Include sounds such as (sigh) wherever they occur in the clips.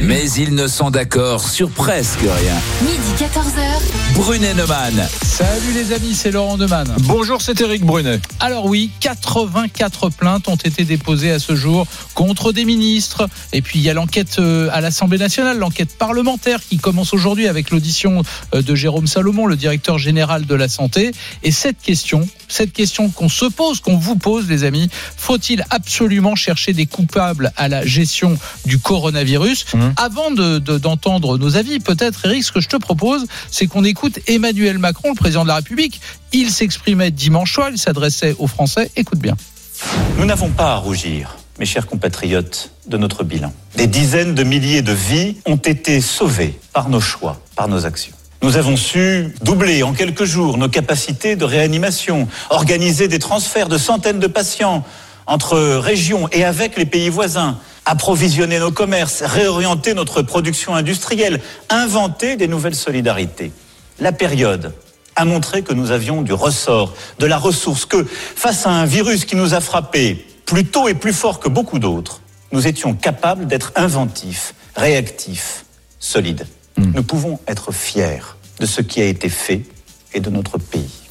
mais ils ne sont d'accord sur presque rien. Midi 14h. Brunet Neumann. Salut les amis, c'est Laurent Neumann. Bonjour, c'est Eric Brunet. Alors oui, 84 plaintes ont été déposées à ce jour contre des ministres. Et puis il y a l'enquête euh, à l'Assemblée nationale, l'enquête parlementaire qui commence aujourd'hui avec l'audition euh, de Jérôme Salomon, le directeur général de la santé. Et cette question, cette question qu'on se pose, qu'on vous pose les amis, faut-il absolument chercher des coupables à la gestion du coronavirus? Mmh. Avant de- de- d'entendre nos avis, peut-être Eric, ce que je te propose, c'est qu'on écoute Emmanuel Macron, le président de la République. Il s'exprimait dimanche soir, il s'adressait aux Français. Écoute bien. Nous n'avons pas à rougir, mes chers compatriotes, de notre bilan. Des dizaines de milliers de vies ont été sauvées par nos choix, par nos actions. Nous avons su doubler en quelques jours nos capacités de réanimation, organiser des transferts de centaines de patients entre régions et avec les pays voisins, approvisionner nos commerces, réorienter notre production industrielle, inventer des nouvelles solidarités. La période a montré que nous avions du ressort, de la ressource, que face à un virus qui nous a frappés plus tôt et plus fort que beaucoup d'autres, nous étions capables d'être inventifs, réactifs, solides. Nous pouvons être fiers de ce qui a été fait et de notre pays.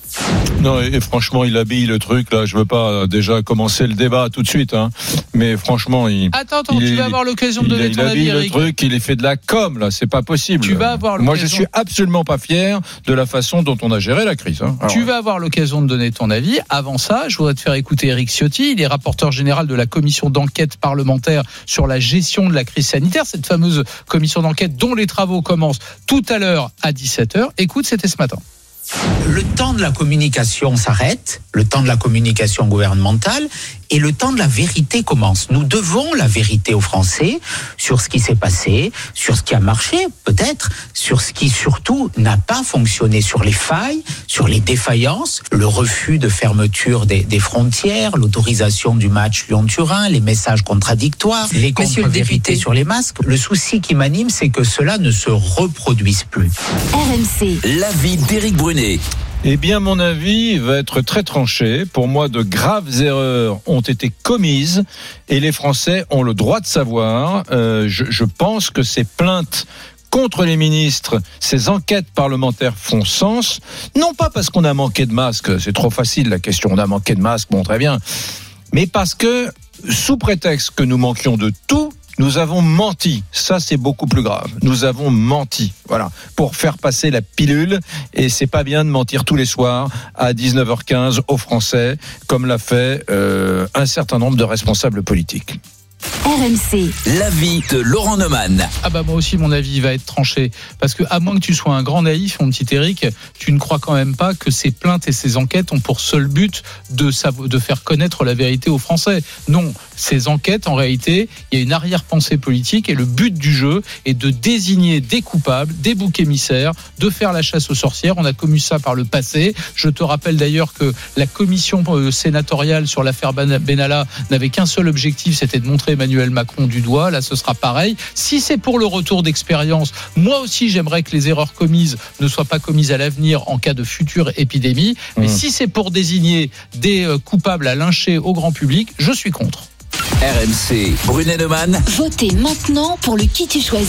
Non, et, et franchement, il habille le truc là. Je veux pas euh, déjà commencer le débat tout de suite, hein. Mais franchement, il. Attends, attends, il tu vas avoir l'occasion de il, donner il ton avis, habille le Eric. truc, il est fait de la com là. C'est pas possible. Tu vas avoir Moi, je suis absolument pas fier de la façon dont on a géré la crise. hein. Alors, Tu vas avoir l'occasion de donner ton avis. Avant ça, je voudrais te faire écouter Eric Ciotti. Il est rapporteur général de la commission d'enquête parlementaire sur la gestion de la crise sanitaire. Cette fameuse commission d'enquête dont les travaux commencent tout à l'heure à 17h. Écoute, c'était ce matin. Le temps de la communication s'arrête, le temps de la communication gouvernementale, et le temps de la vérité commence. Nous devons la vérité aux Français sur ce qui s'est passé, sur ce qui a marché, peut-être, sur ce qui surtout n'a pas fonctionné, sur les failles, sur les défaillances, le refus de fermeture des, des frontières, l'autorisation du match Lyon-Turin, les messages contradictoires, les le contre-vérités député. sur les masques. Le souci qui m'anime, c'est que cela ne se reproduise plus. RMC. L'avis d'Éric Brunet. Eh bien, mon avis va être très tranché. Pour moi, de graves erreurs ont été commises et les Français ont le droit de savoir. Euh, je, je pense que ces plaintes contre les ministres, ces enquêtes parlementaires font sens. Non pas parce qu'on a manqué de masques, c'est trop facile la question. On a manqué de masques, bon, très bien. Mais parce que, sous prétexte que nous manquions de tout, nous avons menti. Ça, c'est beaucoup plus grave. Nous avons menti. Voilà. Pour faire passer la pilule. Et c'est pas bien de mentir tous les soirs à 19h15 aux Français, comme l'a fait euh, un certain nombre de responsables politiques. RMC. L'avis de Laurent Neumann. Ah bah moi aussi mon avis va être tranché parce que à moins que tu sois un grand naïf mon petit Eric, tu ne crois quand même pas que ces plaintes et ces enquêtes ont pour seul but de de faire connaître la vérité aux Français. Non, ces enquêtes en réalité, il y a une arrière-pensée politique et le but du jeu est de désigner des coupables, des boucs émissaires, de faire la chasse aux sorcières. On a commu ça par le passé. Je te rappelle d'ailleurs que la commission euh, sénatoriale sur l'affaire Ben- Benalla n'avait qu'un seul objectif, c'était de montrer Emmanuel Macron du doigt. Là, ce sera pareil. Si c'est pour le retour d'expérience, moi aussi, j'aimerais que les erreurs commises ne soient pas commises à l'avenir en cas de future épidémie. Mais Mmh. si c'est pour désigner des euh, coupables à lyncher au grand public, je suis contre. RMC. Brunet Neumann. Votez maintenant pour le qui tu choisis.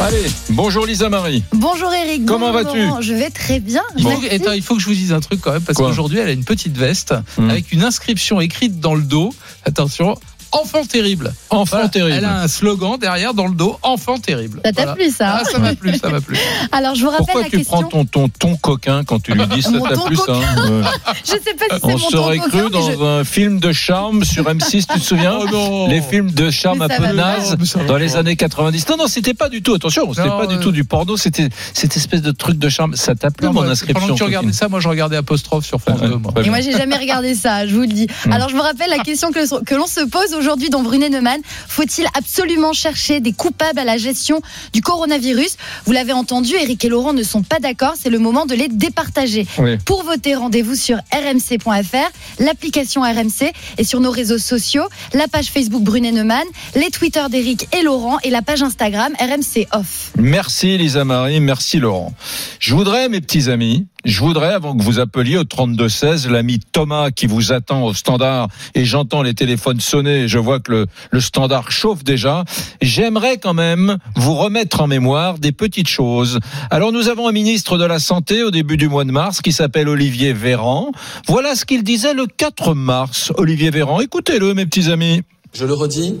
Allez, bonjour Lisa Marie. Bonjour Eric. Comment vas-tu. Je vais très bien. Il faut, attends, il faut que je vous dise un truc quand même, parce qu'aujourd'hui, elle a une petite veste Mmh. avec une inscription écrite dans le dos. Attention. Enfant terrible. Enfant Voilà. terrible. Elle a un slogan derrière dans le dos, enfant terrible. Ça t'a Voilà. plu ça Ah, ça m'a plu, ça m'a plu. (laughs) Alors je vous rappelle Pourquoi la tu question. prends ton, ton ton coquin quand tu lui dis ça t'a plu ça. Euh, (laughs) Je sais pas si c'est On mon serait cru dans un film de charme sur M6, tu te souviens Oh non. Les films de charme un peu naze va dans les années 90. Non, non, c'était pas du tout, attention, c'était pas du tout du porno, c'était cette espèce de truc de charme. Ça t'a plu, Non, mon moi, inscription Pendant que tu regardais ça, moi je regardais Apostrophe sur France (laughs) Ouais, 2. Moi. Et moi, j'ai jamais regardé ça, je vous le dis. Mm. Alors, je vous rappelle la question que, que l'on se pose aujourd'hui dans Brunet Neumann. Faut-il absolument chercher des coupables à la gestion du coronavirus? Vous l'avez entendu, Eric et Laurent ne sont pas d'accord. C'est le moment de les départager. Oui. Pour voter, rendez-vous sur rmc.fr, l'application RMC et sur nos réseaux sociaux, la page Facebook Brunet Neumann, les Twitter d'Eric et Laurent et la page Instagram RMC Off. Merci Lisa Marie, merci Laurent. Je voudrais, mes petits amis, je voudrais, avant que vous appeliez au 32-16, l'ami Thomas qui vous attend au standard et j'entends les téléphones sonner et je vois que le, standard chauffe déjà, j'aimerais quand même vous remettre en mémoire des petites choses. Alors nous avons un ministre de la Santé au début du mois de mars qui s'appelle Olivier Véran. Voilà ce qu'il disait le 4 mars. Olivier Véran, écoutez-le mes petits amis. Je le redis,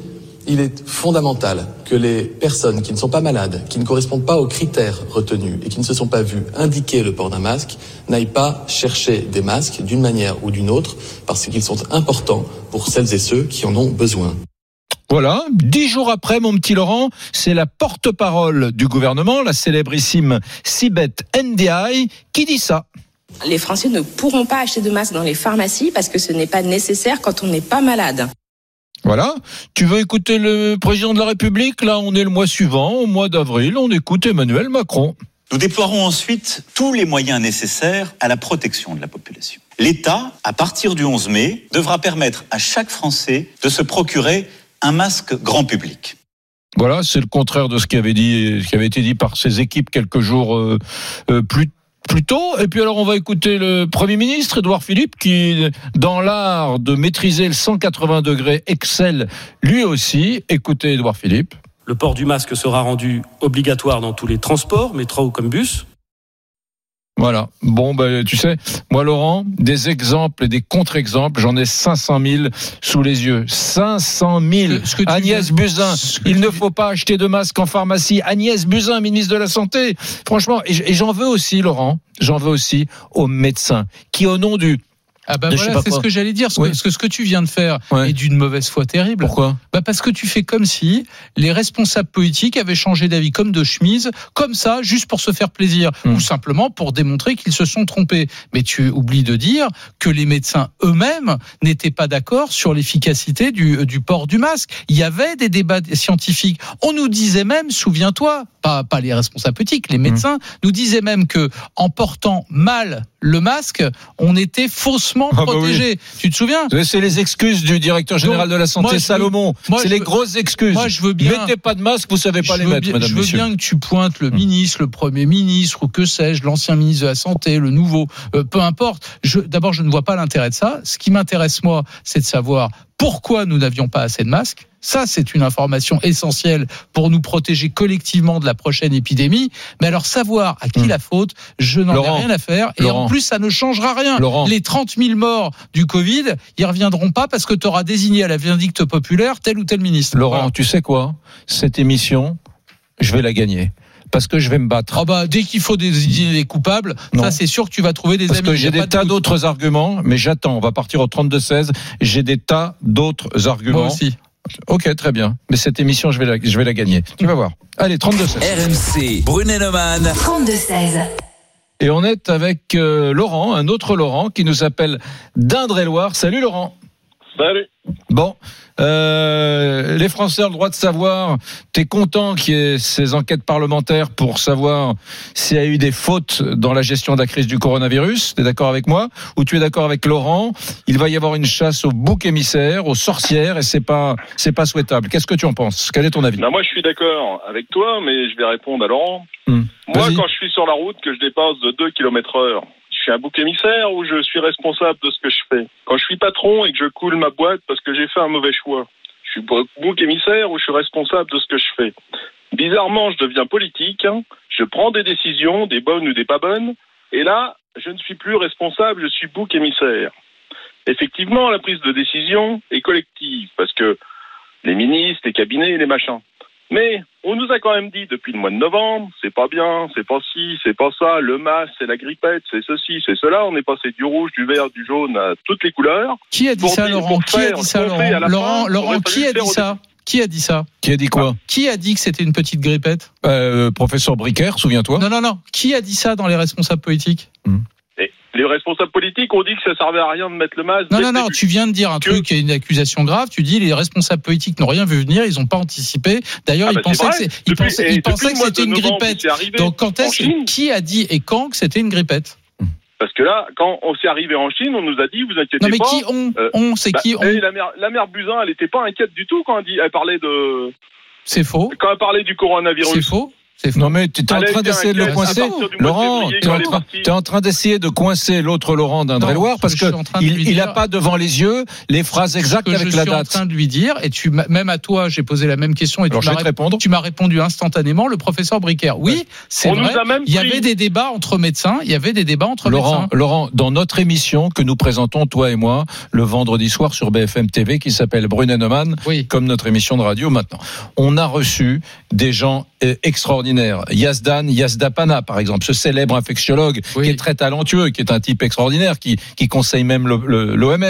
il est fondamental que les personnes qui ne sont pas malades, qui ne correspondent pas aux critères retenus et qui ne se sont pas vues indiquer le port d'un masque, n'aillent pas chercher des masques d'une manière ou d'une autre parce qu'ils sont importants pour celles et ceux qui en ont besoin. Voilà, dix jours après, mon petit Laurent, c'est la porte-parole du gouvernement, la célébrissime Sibeth Ndiaye, qui dit ça. Les Français ne pourront pas acheter de masques dans les pharmacies parce que ce n'est pas nécessaire quand on n'est pas malade. Voilà. Tu veux écouter le président de la République? Là, on est le mois suivant, au mois d'avril, on écoute Emmanuel Macron. Nous déploierons ensuite tous les moyens nécessaires à la protection de la population. L'État, à partir du 11 mai, devra permettre à chaque Français de se procurer un masque grand public. Voilà, c'est le contraire de ce qui avait dit, ce qui avait été dit par ses équipes quelques jours euh, euh, plus plus tôt. Et puis alors on va écouter le Premier ministre Édouard Philippe qui, dans l'art de maîtriser le 180 degrés, excelle lui aussi. Écoutez Édouard Philippe. Le port du masque sera rendu obligatoire dans tous les transports, métro ou comme bus. Voilà. Bon, ben, tu sais, moi, Laurent, des exemples et des contre-exemples, j'en ai 500 000 sous les yeux. 500 000. Ce que Agnès Buzyn, il tu ne faut pas acheter de masques en pharmacie. Agnès Buzyn, ministre de la Santé. Franchement, et j'en veux aussi, Laurent, j'en veux aussi aux médecins qui, au nom du... Ah bah voilà, c'est ce que j'allais dire. Ce, Oui. que, ce que- ce que tu viens de faire Ouais. est d'une mauvaise foi terrible. Pourquoi bah Parce que tu fais comme si les responsables politiques avaient changé d'avis comme de chemise, comme ça, juste pour se faire plaisir, Hmm. ou simplement pour démontrer qu'ils se sont trompés. Mais tu oublies de dire que les médecins eux-mêmes n'étaient pas d'accord sur l'efficacité du, du port du masque. Il y avait des débats scientifiques. On nous disait même, souviens-toi, pas, pas les responsables politiques, les médecins nous disaient même que en portant mal le masque, on était faussement Ah bah oui. protégé. Tu te souviens? C'est les excuses du directeur général Donc, de la santé, moi, Salomon. C'est les veux- grosses excuses. moi, je veux bien- Mettez pas de masque, vous savez pas les mettre, bien, madame, je veux bien que tu pointes le Hum. ministre, le premier ministre, ou que sais-je, l'ancien ministre de la Santé, le nouveau, euh, peu importe. D'abord, je ne vois pas l'intérêt de ça. Ce qui m'intéresse, moi, c'est de savoir pourquoi nous n'avions pas assez de masques. Ça, c'est une information essentielle pour nous protéger collectivement de la prochaine épidémie. Mais alors, savoir à qui Hum. la faute, je n'en ai rien à faire. Et Laurent. en plus, ça ne changera rien. Laurent. Les 30 000 morts du Covid, ils reviendront pas parce que tu auras désigné à la vindicte populaire tel ou tel ministre. Laurent, Voilà. tu sais quoi? Cette émission, je vais la gagner. Parce que je vais me battre. Ah bah, dès qu'il faut désigner les coupables, Non. ça c'est sûr que tu vas trouver des Parce amis. que y j'ai des de tas d'autres arguments, mais j'attends. On va partir au 32-16. J'ai des tas d'autres arguments. Moi aussi. Ok, très bien. Mais cette émission, je vais la, je vais la gagner. Tu vas voir. Allez, 32-16. RMC, Brunet-Neumann. 32-16. Et on est avec euh, Laurent, un autre Laurent, qui nous appelle d'Indre-et-Loire. Salut Laurent. Salut. Bon, euh, les Français ont le droit de savoir. T'es content qu'il y ait ces enquêtes parlementaires pour savoir s'il y a eu des fautes dans la gestion de la crise du coronavirus. T'es d'accord avec moi Ou tu es d'accord avec Laurent? Il va y avoir une chasse aux boucs émissaires, aux sorcières, et c'est pas, c'est pas souhaitable. Qu'est-ce que tu en penses? Quel est ton avis? Ben, moi, je suis d'accord avec toi, mais je vais répondre à Laurent. Hmm. Moi, quand je suis sur la route, que je dépasse de 2 km heure, suis un bouc émissaire ou je suis responsable de ce que je fais Quand je suis patron et que je coule ma boîte parce que j'ai fait un mauvais choix, je suis bou- bouc émissaire ou je suis responsable de ce que je fais Bizarrement, je deviens politique, hein. je prends des décisions, des bonnes ou des pas bonnes, et là, je ne suis plus responsable, je suis bouc émissaire. Effectivement, la prise de décision est collective, parce que les ministres, les cabinets, les machins. Mais on nous a quand même dit depuis le mois de novembre, c'est pas bien, c'est pas ci, c'est pas ça, le masque, c'est la grippette, c'est ceci, c'est cela. On est passé du rouge, du vert, du jaune à toutes les couleurs. Qui a dit ça, dire- Laurent Qui a dit ça, Laurent la Laurent, fin, Laurent, aurait qui a dit ça Qui a dit ça Qui a dit quoi Qui a dit que c'était une petite grippette euh, Professeur Bricaire, souviens-toi Non, non, non. Qui a dit ça dans les responsables politiques Et les responsables politiques ont dit que ça servait à rien de mettre le masque. Non, non, non, tu viens de dire un Que- truc une accusation grave. Tu dis les responsables politiques n'ont rien vu venir, ils n'ont pas anticipé. D'ailleurs, Ah ils bah, pensaient que ils pensaient, ils pensaient c'était une novembre, grippette. Donc, quand est-ce qui a dit et quand que c'était une grippette? Parce que là, quand on s'est arrivé en Chine, on nous a dit, vous inquiétez Non, mais pas. qui ont euh, On, c'est bah, qui ont? et la mère, la mère Buzyn, elle n'était pas inquiète du tout quand elle, dit, elle parlait de, C'est faux. quand elle parlait du coronavirus. C'est faux. Non mais tu es en train d'essayer de le coincer. Laurent, tu es en train, d'essayer de coincer l'autre Laurent d'Indre-et-Loire parce je de il, lui il dire- a pas devant les yeux les phrases exactes que avec je la suis en date. train de lui dire, et tu m'as- même à toi, j'ai posé la même question et Alors tu je m'as vais te ré- répondre. tu m'as répondu instantanément, le professeur Bricker. Oui, c'est vrai. Il y avait des débats entre médecins. Il y avait des débats entre Laurent, médecins. Laurent, dans notre émission que nous présentons toi et moi le vendredi soir sur BFM TV qui s'appelle Brunet-Neumann, Oui. comme notre émission de radio maintenant. On a reçu des gens extraordinaires. Yazdan Yazdapana, par exemple, ce célèbre infectiologue Oui. qui est très talentueux, qui est un type extraordinaire, qui, qui conseille même l'OMS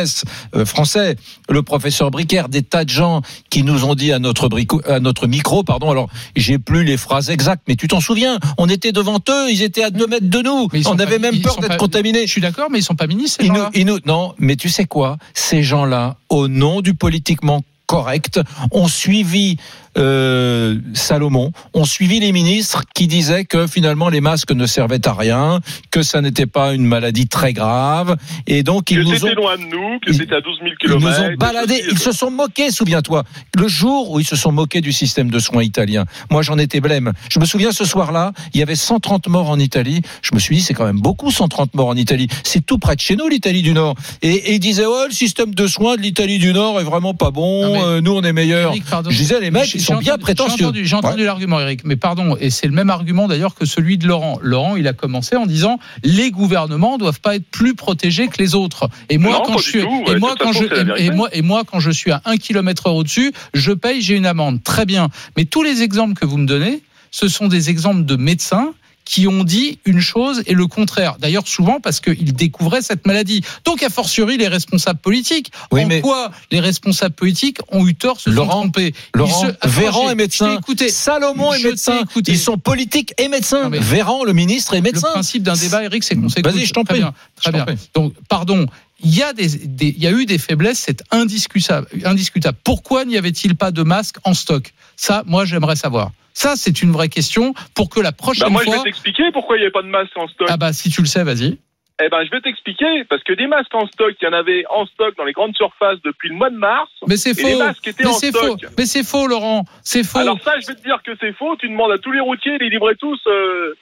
euh, français, le professeur Bricker, des tas de gens qui nous ont dit à notre, brico- à notre micro, pardon, alors j'ai plus les phrases exactes, mais tu t'en souviens, on était devant eux, ils étaient à deux mètres de nous, on pas- avait même peur d'être contaminés. Je suis d'accord, mais ils sont pas ministres. Ces gens-là. non, mais tu sais quoi? Ces gens-là, au nom du politiquement correct, ont suivi euh, Salomon, ont suivi les ministres qui disaient que finalement les masques ne servaient à rien, que ça n'était pas une maladie très grave, et donc ils que nous ont loin de nous, que c'était à 12 000 ils km. nous ont baladés, ils se sont moqués, souviens-toi. Le jour où ils se sont moqués du système de soins italien, moi j'en étais blême. Je me souviens ce soir-là, il y avait 130 morts en Italie. Je me suis dit, c'est quand même beaucoup 130 morts en Italie. C'est tout près de chez nous, l'Italie du Nord. Et, et ils disaient, oh, le système de soins de l'Italie du Nord est vraiment pas bon, Non, mais- euh, nous on est meilleurs. Eric. Je disais, les mecs, ils sont bien entendu- prétentieux. J'ai entendu, j'ai entendu Ouais. l'argument, Eric. Mais pardon, et c'est le même argument d'ailleurs que celui de Laurent. Laurent, il a commencé en disant les gouvernements doivent pas être plus protégés que les autres. Et moi, Non, quand je suis, tout. et Ouais, moi de toute quand façon, je, c'est la et- et vérité. moi, et moi quand je suis à un kilomètre heure au-dessus, je paye, j'ai une amende. Très bien. Mais tous les exemples que vous me donnez, ce sont des exemples de médecins qui ont dit une chose et le contraire. D'ailleurs, souvent parce qu'ils découvraient cette maladie. Donc, a fortiori, les responsables politiques. Oui, en mais- quoi les responsables politiques ont eu tort, se Laurent, sont trompés? Ils Laurent, se- Attends, Véran est médecin, écouté. Salomon est médecin, ils sont politiques et médecins. Véran, le ministre, est médecin. Le principe d'un débat, Eric, c'est qu'on s'écoute. Vas-y, je t'en Très prie. bien, Très Je t'en bien. Donc, pardon. Il y, a des, des- il y a eu des faiblesses, c'est indiscutable, indiscutable. Pourquoi n'y avait-il pas de masque en stock? Ça, moi, j'aimerais savoir. Ça, c'est une vraie question pour que la prochaine Bah moi, je fois. vais t'expliquer pourquoi il n'y avait pas de masque en stock. Ah bah, si tu le sais, vas-y. Eh ben, je vais t'expliquer, parce que des masques en stock, il y en avait en stock dans les grandes surfaces depuis le mois de mars. Mais c'est faux. masques Mais c'est faux. Mais c'est faux, Laurent. C'est faux. Alors ça, je vais te dire que c'est faux. Tu demandes à tous les routiers, ils les livraient tous euh,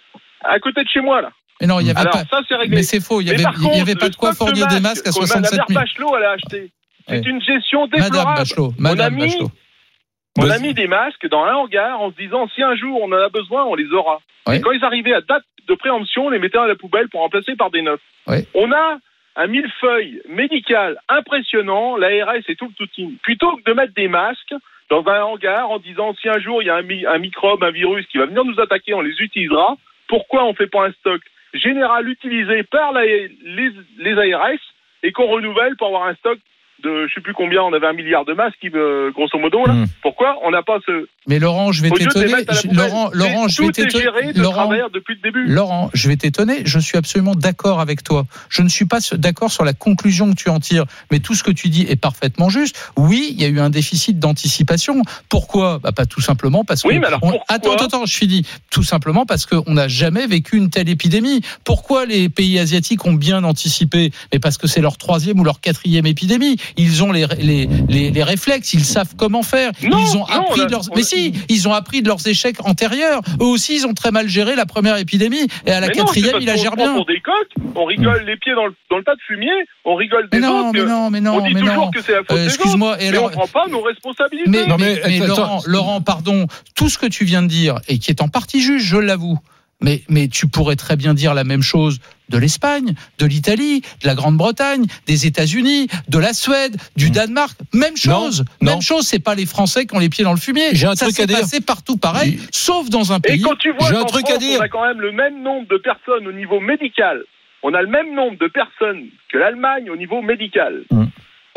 à côté de chez moi, là. Mais non, il y avait Alors pas. ça, c'est réglé. Mais c'est faux. Il y Mais avait, y avait pas de quoi fournir des masques à que 67 000. Madame Bachelot, elle a acheté. C'est Oui. une gestion Madame déplorable. Bachelot. On a Madame mis- Bachelot. On a Vas-y. mis des masques dans un hangar en se disant si un jour on en a besoin, on les aura. Et quand ils arrivaient à date de préemption, on les mettait à la poubelle pour remplacer par des neufs. On a un millefeuille médical impressionnant, l'ARS et tout le touting. Plutôt que de mettre des masques dans un hangar en disant si un jour il y a un, mi- un microbe, un virus qui va venir nous attaquer, on les utilisera. Pourquoi on fait pas un stock général utilisé par les, les ARS et qu'on renouvelle pour avoir un stock de je sais plus combien, on avait un milliard de masques, qui, euh, grosso modo. Là. Mm. Pourquoi on n'a pas ce. Mais Laurent, je vais t'étonner. Laurent, je vais t'étonner. de Laurent, travers depuis le début. Laurent, je vais t'étonner, je suis absolument d'accord avec toi. Je ne suis pas d'accord sur la conclusion que tu en tires, mais tout ce que tu dis est parfaitement juste. Oui, il y a eu un déficit d'anticipation. Pourquoi? Bah, Pas tout simplement parce que... Oui, mais alors on- Attends, attends, attends, je finis. Tout simplement parce qu'on n'a jamais vécu une telle épidémie. Pourquoi les pays asiatiques ont bien anticipé? Mais parce que c'est leur troisième ou leur quatrième épidémie. Ils ont les, les, les, les réflexes, ils savent comment faire. Non, ils ont non, appris on de leurs... on Mais si, ils ont appris de leurs échecs antérieurs. Eux aussi, ils ont très mal géré la première épidémie. Et à la Mais quatrième, parce il la qu'on gère se prend bien. pour des coques, on rigole les pieds dans le, dans le tas de fumier, on rigole des Mais non, autres. mais non, mais on non, dit mais toujours non. que c'est la faute Euh, des Excuse-moi. autres, Et mais alors, on prend pas nos responsabilités. mais, Non, mais, mais, mais attends, Laurent, Laurent, pardon, tout ce que tu viens de dire et qui est en partie juste, je l'avoue. Mais, mais tu pourrais très bien dire la même chose de l'Espagne, de l'Italie, de la Grande-Bretagne, des États-Unis, de la Suède, du Danemark. Même chose. non. Même chose. C'est pas les Français qui ont les pieds dans le fumier. J'ai un Ça truc à dire. passé partout pareil, Il- sauf dans un Et pays. quand tu vois qu'en France, dire. on a quand même le même nombre de personnes au niveau médical, on a le même nombre de personnes que l'Allemagne au niveau médical. Mm.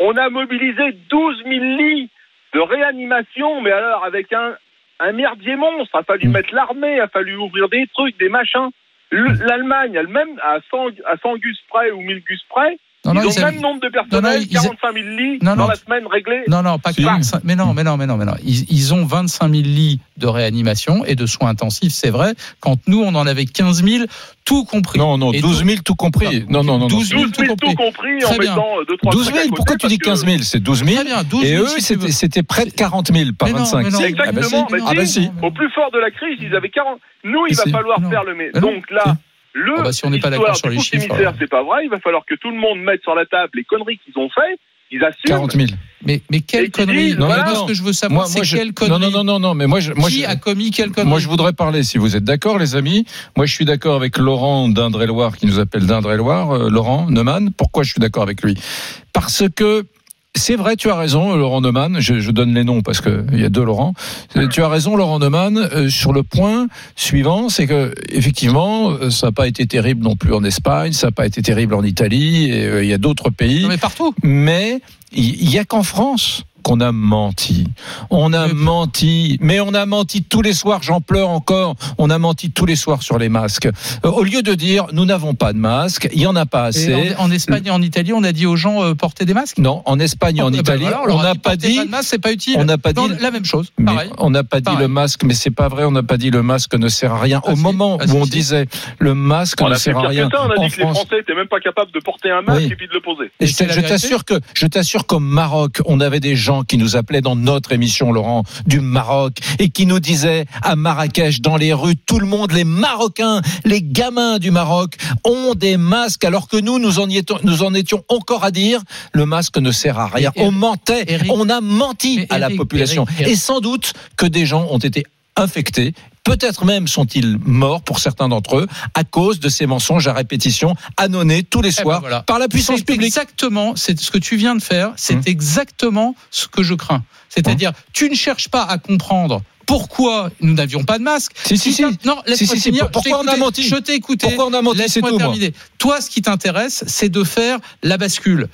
On a mobilisé 12 000 lits de réanimation, mais alors avec un, un merdier monstre. A fallu Mm. mettre l'armée, a fallu ouvrir des trucs, des machins. Le- L'Allemagne, elle même à 100, à 100 gus près ou 1000 gus près, Non, non, ils ont le avaient- même nombre de personnels, ils- 45 000 lits Non, dans non. la semaine réglés. Non, non, pas Si. 45. Mais non, mais non, mais non, mais non. Ils, ils ont 25 000 lits de réanimation et de soins intensifs, c'est vrai. Quand nous, on en avait 15 000, tout compris. Non, non, Et 12 000 tout compris. Non, non, non. non. 12 000 12 000 tout compris en Très bien. mettant 2-3 12 000, pourquoi tu dis 15 000 C'est 12 000. Très bien, 12 Et 000, eux, si tu c'était près de 40 000, pas Mais non, 25. mais non, C'est Ah bah exactement. si. mais Ah bah si, si. Au plus fort de la crise, ils avaient 40. Nous, il va falloir Non. faire le non. Donc là, le Ah bah, si on n'est pas d'accord sur les chiffres, alors. c'est pas vrai. Il va falloir que tout le monde mette sur la table les conneries qu'ils ont fait. Ils assument. 40 000. Mais, mais quelle connerie Moi, voilà. ce que je veux savoir, c'est je- quelle connerie non, non, non, non, mais moi, je, moi, Qui je- a commis quelle connerie Moi, je voudrais parler, si vous êtes d'accord, les amis. Moi, je suis d'accord avec Laurent d'Indre-et-Loire, qui nous appelle d'Indre-et-Loire. Euh, Laurent Neumann, pourquoi je suis d'accord avec lui? Parce que c'est vrai, tu as raison, Laurent Neumann. Je, je donne les noms parce que il y a deux Laurent. Euh, Tu as raison, Laurent Neumann, euh, sur le point suivant, c'est que effectivement, euh, ça n'a pas été terrible non plus en Espagne, ça n'a pas été terrible en Italie, et euh, il y a d'autres pays. Non, mais partout. Mais il y a qu'en France qu'on a menti. On a Mais- menti, mais on a menti tous les soirs, j'en pleure encore, on a menti tous les soirs sur les masques. Euh, Au lieu de dire, nous n'avons pas de masques, il y en a pas assez. En, en Espagne et en Italie, on a dit aux gens euh, portez des masques? Non, en Espagne et en Eh ben Italie, voilà, on n'a dit, pas dit, de masque, c'est pas utile. on n'a pas Non, dit- la même chose. mais Pareil. on n'a pas dit le masque, mais c'est pas vrai, on n'a pas dit le masque ne sert à rien. Ah Au si, moment ah où si, on si. disait le masque On ne sert à rien ça. On a en dit que les Français étaient même pas capables de porter un masque Oui. et puis de le poser. Et Et je t'assure que je t'assure qu'au Maroc, on avait des gens qui nous appelaient dans notre émission, Laurent, du Maroc, et qui nous disaient à Marrakech, dans les rues, tout le monde, les Marocains, les gamins du Maroc, ont des masques, alors que nous, nous en, étions, nous en étions encore à dire, le masque ne sert à rien. On mentait, Eric- on a menti à la population, Eric. et sans doute que des gens ont été infectés. Peut-être même sont-ils morts pour certains d'entre eux à cause de ces mensonges à répétition annonnés tous les Eh ben soirs voilà. par la puissance publique. Exactement, c'est ce que tu viens de faire, c'est Hum. exactement ce que je crains. C'est-à-dire, tu ne cherches pas à comprendre pourquoi nous n'avions pas de masque. Si, si, si. Non, laisse-moi Si, si, si. finir. Pourquoi Je t'ai on a écouté. menti Je t'ai écouté. Pourquoi on a menti, c'est moi. terminer. Toi, ce qui t'intéresse, c'est de faire la bascule.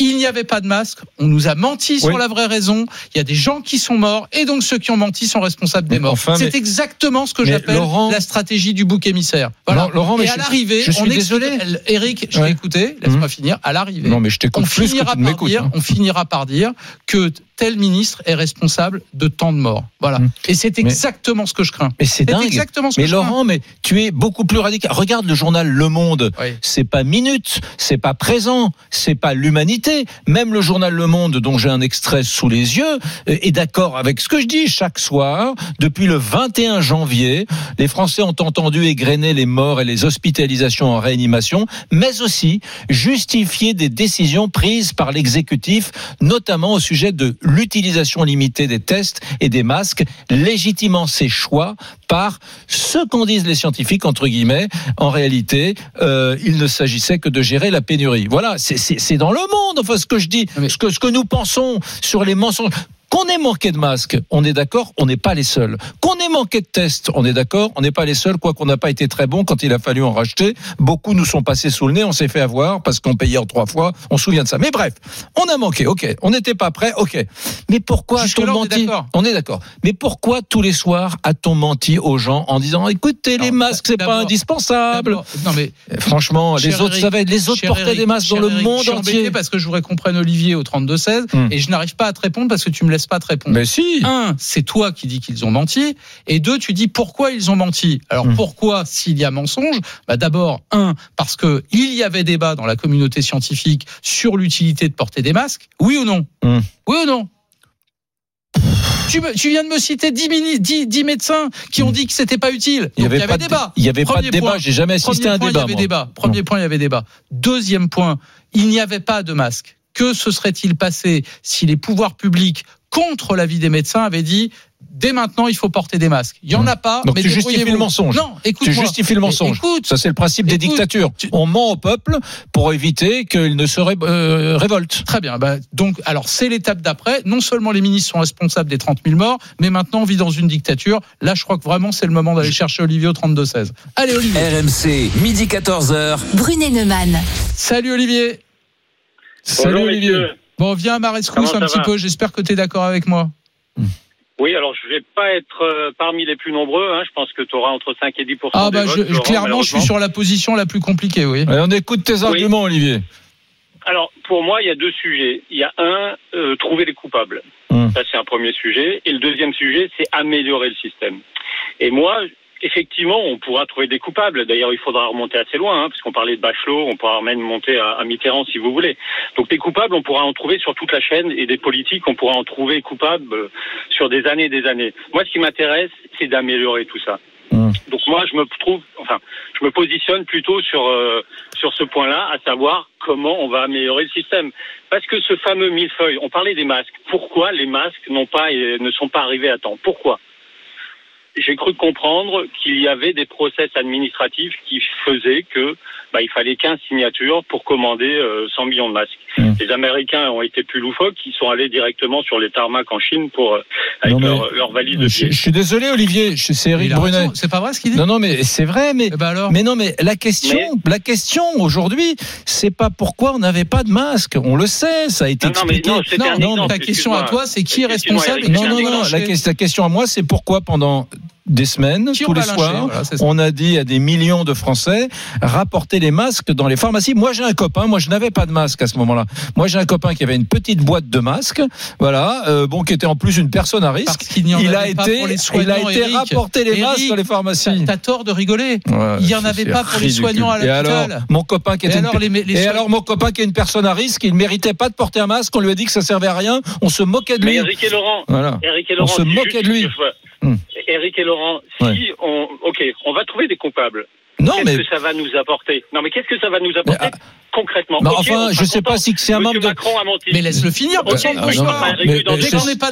Il n'y avait pas de masque. On nous a menti sur la vraie raison. Il y a des gens qui sont morts et donc ceux qui ont menti sont responsables des morts. enfin, c'est exactement ce que j'appelle Laurent- la stratégie du bouc émissaire. Voilà. Non, Laurent, mais et à l'arrivée, on explique- désolé. Eric, je Ouais. t'ai écouté. Laisse-moi Mmh. finir. À l'arrivée, Non, mais je on plus que finira par dire, hein. on finira par dire que tel ministre est responsable de tant de morts. Voilà. Mmh. Et c'est Mais- exactement ce que je crains. Mais c'est dingue. exactement ce que Mais je crains. Laurent, mais tu es beaucoup plus radical. Regarde le journal Le Monde. Oui. C'est pas minute, c'est pas présent, c'est pas l'humanité. Même le journal Le Monde, dont j'ai un extrait sous les yeux, euh, est d'accord avec ce que je dis chaque soir. Depuis le 21 janvier, les Français ont entendu égrener les morts et les hospitalisations en réanimation, mais aussi justifier des décisions prises par l'exécutif, notamment au sujet de l'utilisation limitée des tests et des masques, légitimant ces choix par ce qu'en disent les scientifiques, entre guillemets. En réalité, euh, il ne s'agissait que de gérer la pénurie. Voilà, c'est- dans le monde, enfin, ce que je dis, ce que, ce que nous pensons sur les mensonges. Qu'on ait manqué de masques, on est d'accord, on n'est pas les seuls. Qu'on ait manqué de tests, on est d'accord, on n'est pas les seuls, quoi qu'on n'a pas été très bon quand il a fallu en racheter. Beaucoup nous sont passés sous le nez, on s'est fait avoir parce qu'on payait en trois fois, on se souvient de ça. Mais bref, on a manqué, ok. On n'était pas prêt, ok. Mais pourquoi a-t-on Jusque-là, on est menti d'accord. On est d'accord. Mais pourquoi tous les soirs a-t-on menti aux gens en disant, écoutez, les masques, c'est pas indispensable Non mais Franchement, les Cher autres Eric, savaient, les autres portaient Eric, des masques dans le monde je suis entier. parce que je voudrais qu'on prenne Olivier au 32-16 Hmm. et je n'arrive pas à te répondre parce que tu me laisses pas te répondre. Mais si. Un, c'est toi qui dis qu'ils ont menti. Et deux, tu dis pourquoi ils ont menti. Alors Hmm. pourquoi s'il y a mensonge? Bah D'abord, un, parce que il y avait débat dans la communauté scientifique sur l'utilité de porter des masques. Oui ou non? Hmm. Oui ou non? Tu, me- tu viens de me citer 10, mini- 10 10 médecins qui ont dit que c'était pas utile. Donc, Hmm. Il y avait pas débat. il y avait pas de Premier débat, point. j'ai jamais assisté à un Premier point, débat, Il y avait moi. débat. Premier point, il y avait débat. Deuxième point, il n'y avait pas de masque. Que se serait-il passé si les pouvoirs publics, contre l'avis des médecins, avaient dit dès maintenant il faut porter des masques Il y en a pas. Donc mais tu justifies le mensonge. Non, écoute. Tu justifies le mensonge. Écoute, Ça, c'est le principe des dictatures. tu- On ment au peuple pour éviter qu'il ne se ré- euh, révolte. Très bien. Bah, donc, alors, c'est l'étape d'après. Non seulement les ministres sont responsables des 30 000 morts, mais maintenant on vit dans une dictature. Là, je crois que vraiment c'est le moment d'aller chercher Olivier au 32-16. Allez, Olivier. RMC, midi 14h. Brunet Neumann. Salut, Olivier. Salut Bonjour, Olivier. Bon, viens à ma rescousse Comment un petit peu. J'espère que tu es d'accord avec moi. Oui, alors je vais pas être euh, parmi les plus nombreux. Hein. Je pense que tu auras entre 5 et 10 Ah des bah je- votes, Laurent, clairement, je suis sur la position la plus compliquée, oui. On écoute tes arguments, Olivier. Alors, pour moi, il y a deux sujets. Il y a un, euh, trouver les coupables. Hum. Ça, c'est un premier sujet. Et le deuxième sujet, c'est améliorer le système. Et moi, effectivement, on pourra trouver des coupables. D'ailleurs, il faudra remonter assez loin, hein, parce qu'on parlait de Bachelot, on pourra même monter à, à Mitterrand si vous voulez. Donc, des coupables, on pourra en trouver sur toute la chaîne, et des politiques, on pourra en trouver coupables euh, sur des années et des années. Moi, ce qui m'intéresse, c'est d'améliorer tout ça. Donc moi, je me trouve, enfin, je me positionne plutôt sur euh, sur ce point-là, à savoir comment on va améliorer le système. Parce que ce fameux millefeuille, on parlait des masques. Pourquoi les masques n'ont pas et ne sont pas arrivés à temps? Pourquoi? J'ai cru comprendre qu'il y avait des process administratifs qui faisaient que bah, il fallait 15 signatures pour commander euh, 100 millions de masques. Les Américains ont été plus loufoques, ils sont allés directement sur les tarmacs en Chine pour euh, avec Non, mais- leur, leur valise de Je, pied. je suis désolé, Olivier. je- C'est Eric Brunet. C'est pas vrai ce qu'il dit Non, non, mais c'est vrai, mais, mais non, mais la question, la question aujourd'hui, c'est pas pourquoi on n'avait pas de masque. On le sait, ça a été Non, non, mais expliqué. non, c'était un exemple, ta question à toi, c'est qui est responsable Eric, Non, non, non. la question à moi, c'est pourquoi pendant des semaines, Qui tous on les soirs, voilà, on a dit à des millions de Français rapporter les masques dans les pharmacies. Moi, j'ai un copain. Moi, je n'avais pas de masque à ce moment-là. Moi, j'ai un copain qui avait une petite boîte de masques. Voilà, euh, bon, qui était en plus une personne à risque. il a été, pour les il a été Eric. rapporter les masques dans les pharmacies. T'as tort de rigoler. Ouais, Il n'y en avait pas pour les soignants à Et alors, l'hôpital. mon copain qui Et était une- alors, les- les et alors mon copain qui est une personne à risque, il méritait pas de porter un masque. On lui a dit que ça servait à rien. On se moquait de Mais lui. Eric et Laurent, Voilà. Eric et On Laurent, se moquait de lui. Eric et Laurent, si Ouais. on, ok, on va trouver des coupables. Non, qu'est-ce mais- que ça va nous apporter Non, mais qu'est-ce que ça va nous apporter concrètement Mais Ok, enfin, je sera sais pas si c'est un membre de- Macron a menti. Mais laisse-le finir, Ah, ne non, touche non, pas. mais-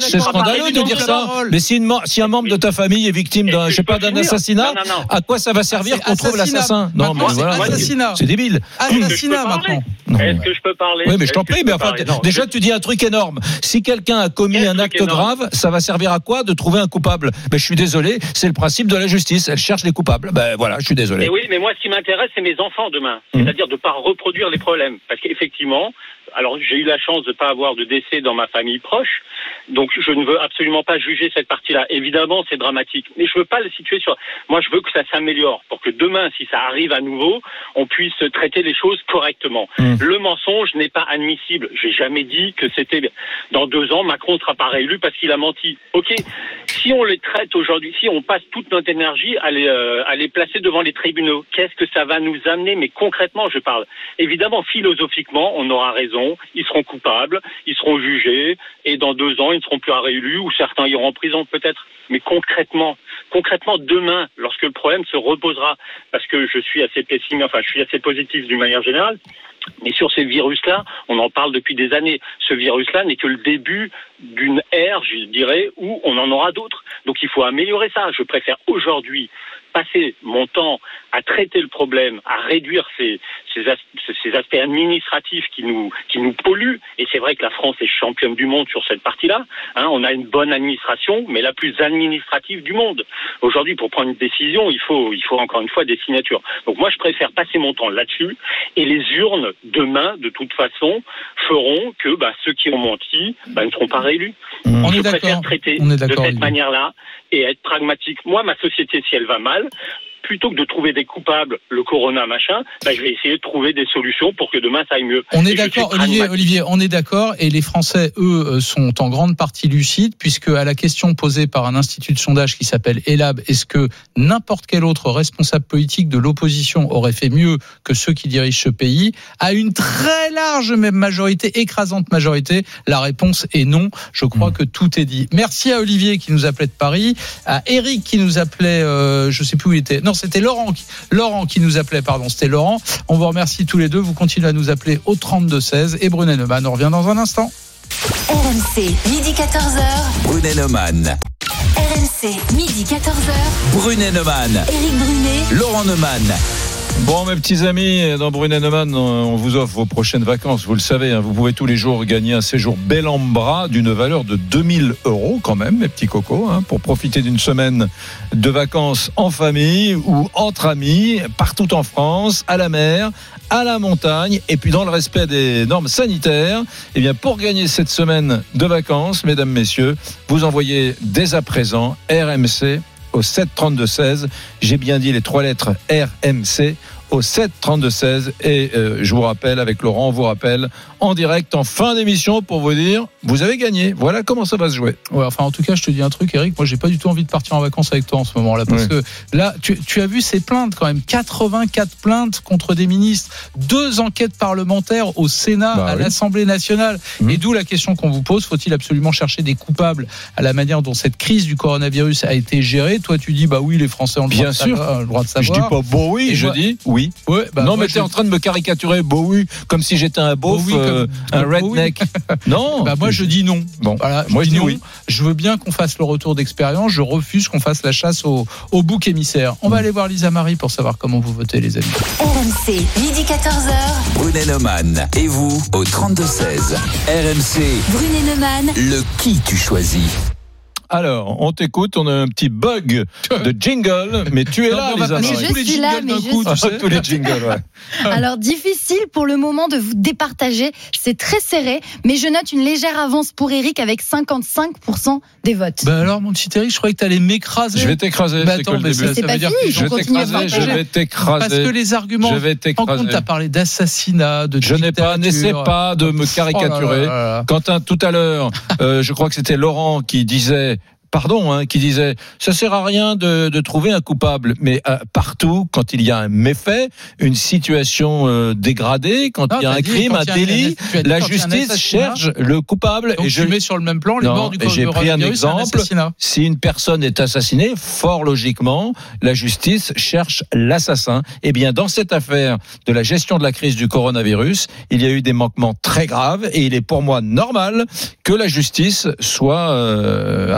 c'est scandaleux de dire ça. Mais si, une mem- si un membre de ta famille est victime d'un, je sais pas, d'un finir assassinat, Non, non, non. à quoi ça va servir c'est qu'on trouve l'assassin Non, mais c'est voilà. assassinat. C'est débile. Assassinat maintenant. Est-ce que je peux parler Oui, mais je t'en prie, mais enfin, déjà, tu dis un truc énorme. Si quelqu'un a commis un acte grave, ça va servir à quoi de trouver un coupable? Ben, je suis désolé, c'est le principe de la justice. Elle cherche les coupables. Ben, voilà, je suis désolé. Mais moi, ce qui m'intéresse, c'est mes enfants demain. C'est-à-dire de ne pas reproduire les problèmes. Parce qu'effectivement, alors j'ai eu la chance de ne pas avoir de décès dans ma famille proche, donc je ne veux absolument pas juger cette partie-là. Évidemment, c'est dramatique, mais je veux pas le situer sur. Moi, je veux que ça s'améliore pour que demain, si ça arrive à nouveau, on puisse traiter les choses correctement. Mhm. Le mensonge n'est pas admissible. J'ai jamais dit que c'était dans deux ans Macron ne sera pas réélu parce qu'il a menti. Ok, si on les traite aujourd'hui, si on passe toute notre énergie à les, euh, à les placer devant les tribunaux, qu'est-ce que ça va nous amener? Mais concrètement, je parle. Évidemment, philosophiquement, on aura raison. Ils seront coupables, ils seront jugés, et dans deux ans, ils ne seront plus réélus, ou certains iront en prison peut-être. Mais concrètement, concrètement, demain, lorsque le problème se reposera, parce que je suis assez pessimiste, enfin, je suis assez positif d'une manière générale. Mais sur ces virus-là, on en parle depuis des années. Ce virus-là n'est que le début d'une ère, je dirais, où on en aura d'autres. Donc il faut améliorer ça. Je préfère aujourd'hui passer mon temps à traiter le problème, à réduire ces, ces, as- ces aspects administratifs qui nous, qui nous polluent. Et c'est vrai que la France est championne du monde sur cette partie-là. Hein, on a une bonne administration, mais la plus administrative du monde. Aujourd'hui, pour prendre une décision, il faut, il faut encore une fois des signatures. Donc moi, je préfère passer mon temps là-dessus. Et les urnes, demain, de toute façon, feront que bah, ceux qui ont menti bah, ne seront pas réélus. On je est préfère d'accord. traiter On est de d'accord, cette manière-là et être pragmatique. Moi, ma société, si elle va mal, plutôt que de trouver des coupables, le corona, machin, bah, je vais essayer de trouver des solutions pour que demain ça aille mieux. On est d'accord, Olivier, on est d'accord, et les Français, eux, euh, sont en grande partie lucides, puisque à la question posée par un institut de sondage qui s'appelle ELAB, est-ce que n'importe quel autre responsable politique de l'opposition aurait fait mieux que ceux qui dirigent ce pays, à une très large même majorité, écrasante majorité, la réponse est non. Je crois que tout est dit. Merci à Olivier qui nous appelait de Paris, à Eric qui nous appelait, euh, je sais plus où il était, non, c'était Laurent, qui- Laurent qui nous appelait, pardon, c'était Laurent. On vous remercie tous les deux. Vous continuez à nous appeler au 32 16 et Brunet Neumann. On revient dans un instant. RMC, midi 14h. Brunet Neumann. RMC, midi 14h. Brunet Neumann. Éric Brunet. Laurent Neumann. Bon, mes petits amis, dans Brunet-Neumann, on vous offre vos prochaines vacances. Vous le savez, hein, vous pouvez tous les jours gagner un séjour bel bras d'une valeur de 2000 euros quand même, mes petits cocos, hein, pour profiter d'une semaine de vacances en famille ou entre amis, partout en France, à la mer, à la montagne, et puis dans le respect des normes sanitaires. Eh bien, pour gagner cette semaine de vacances, mesdames, messieurs, vous envoyez dès à présent RMC au 7 32 16. J'ai bien dit les trois lettres RMC au 7 32 16 et euh, je vous rappelle avec Laurent on vous rappelle en direct en fin d'émission pour vous dire vous avez gagné voilà comment ça va se jouer Ouais, enfin, en tout cas, je te dis un truc, Eric. Moi, j'ai pas du tout envie de partir en vacances avec toi en ce moment-là. Parce que là, tu, tu as vu ces plaintes quand même. 84 plaintes contre des ministres. Deux enquêtes parlementaires au Sénat, Bah à oui. l'Assemblée nationale. Mhm. Et d'où la question qu'on vous pose. Faut-il absolument chercher des coupables à la manière dont cette crise du coronavirus a été gérée? Toi, tu dis, bah oui, les Français ont le, Bien droit, sûr. De savoir, le droit de je savoir. dis pas bon oui Et je dis oui Ouais, bah, non moi, mais je- t'es en train de me caricaturer beau oui comme si j'étais un beauf Bowie euh, comme- un redneck (laughs) non Bah moi je dis non. Bon, voilà, moi, je dis non. oui. Je veux bien qu'on fasse le retour d'expérience. Je refuse qu'on fasse la chasse au, au bouc émissaire. On va Mm. aller voir Lisa Marie pour savoir comment vous votez, les amis. RMC, midi 14h. Brunet Neumann et vous au 32-16. RMC, Brunet Neumann. le qui tu choisis alors on t'écoute on a un petit bug de jingle mais tu es Non, là Mais Marie. je tous les suis là, mais je coup, suis- tu sais. tous les jingles ouais. (laughs) Alors difficile pour le moment de vous départager, c'est très serré, mais je note une légère avance pour Eric avec 55% des votes. Bah alors mon petit Eric, je croyais que t'allais m'écraser. je vais t'écraser Bah c'est que attends, le mais début ça, pas veut dire que je vais t'écraser je vais t'écraser parce que les arguments. je vais En compte, t'écraser t'as parlé d'assassinat, de Je n'ai pas, n'essaie pas de me caricaturer. Oh là là là. Quentin, tout à l'heure, (laughs) euh, je crois que c'était Laurent qui disait. Pardon, hein, qui disait ça sert à rien de, de trouver un coupable, mais euh, partout quand il y a un méfait, une situation euh, dégradée, quand Non, il y a un dit crime, un délit, la justice cherche le coupable. Donc et je mets sur le même plan les Non, morts du j'ai pris un exemple. si une personne est assassinée, fort logiquement, la justice cherche l'assassin. Eh bien, dans cette affaire de la gestion de la crise du coronavirus, il y a eu des manquements très graves et il est pour moi normal que la justice soit euh,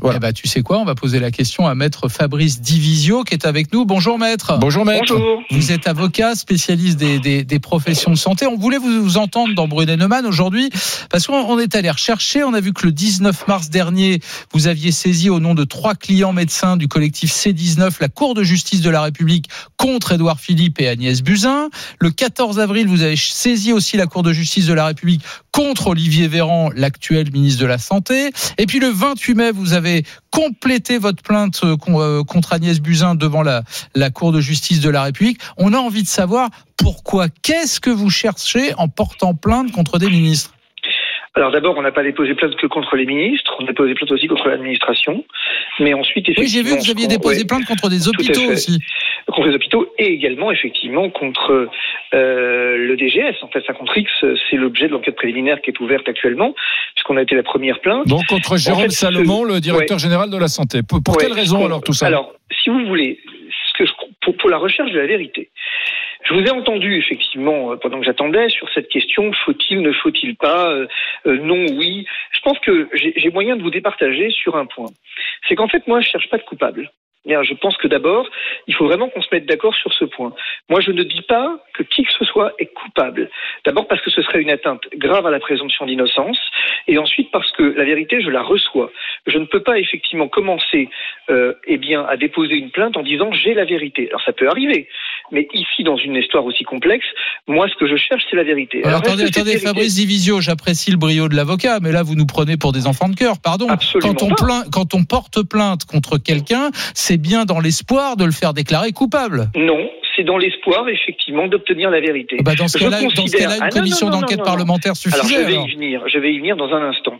Voilà. Eh bah, tu sais quoi On va poser la question à maître Fabrice Divisio qui est avec nous. Bonjour maître. Bonjour maître. Bonjour. Vous êtes avocat, spécialiste des, des, des professions de santé. On voulait vous, vous entendre dans Brunet Neumann aujourd'hui parce qu'on on est allé rechercher. On a vu que le 19 mars dernier, vous aviez saisi au nom de trois clients médecins du collectif C19 la Cour de justice de la République contre Édouard Philippe et Agnès Buzyn. Le 14 avril, vous avez saisi aussi la Cour de justice de la République contre Olivier Véran, l'actuel ministre de la Santé. Et puis le 28 mai, vous avez complété votre plainte euh, euh, contre Agnès Buzyn devant la, la Cour de justice de la République. On a envie de savoir pourquoi, qu'est-ce que vous cherchez en portant plainte contre des ministres? Alors d'abord, on n'a pas déposé plainte que contre les ministres, on a déposé plainte aussi contre l'administration. Mais ensuite, Oui, j'ai vu effectivement, que vous aviez déposé ouais, plainte contre des hôpitaux aussi. contre les hôpitaux et également effectivement contre euh, le DGS. En fait, 50X, c'est l'objet de l'enquête préliminaire qui est ouverte actuellement, puisqu'on a été la première plainte. Donc contre Jérôme fait, Salomon, le directeur ouais. général de la santé. Pour, pour Ouais, quelle raison alors tout ça? Alors, si vous voulez, ce que je- pour, pour la recherche de la vérité, je vous ai entendu effectivement euh, pendant que j'attendais sur cette question faut-il, ne faut-il pas, euh, euh, non, oui. Je pense que j'ai moyen de vous départager sur un point. C'est qu'en fait, moi, je cherche pas de coupable. Bien, je pense que d'abord, il faut vraiment qu'on se mette d'accord sur ce point. Moi, je ne dis pas que qui que ce soit est coupable. D'abord parce que ce serait une atteinte grave à la présomption d'innocence, et ensuite parce que la vérité, je la reçois. Je ne peux pas effectivement commencer, euh, eh bien, à déposer une plainte en disant j'ai la vérité. Alors ça peut arriver, mais ici, dans une histoire aussi complexe, moi, ce que je cherche, c'est la vérité. Alors, Alors, attendez, attendez, vérité- Fabrice Divisio, j'apprécie le brio de l'avocat, mais là vous nous prenez pour des enfants de cœur. Pardon. Absolument quand on pas. plaint, quand on porte plainte contre quelqu'un, c'est bien dans l'espoir de le faire déclarer coupable. Non, c'est dans l'espoir, effectivement, d'obtenir la vérité. Bah, dans ce cas-là, considère- une commission d'enquête parlementaire Alors, suffisait. je vais alors. y venir. Je vais y venir dans un instant.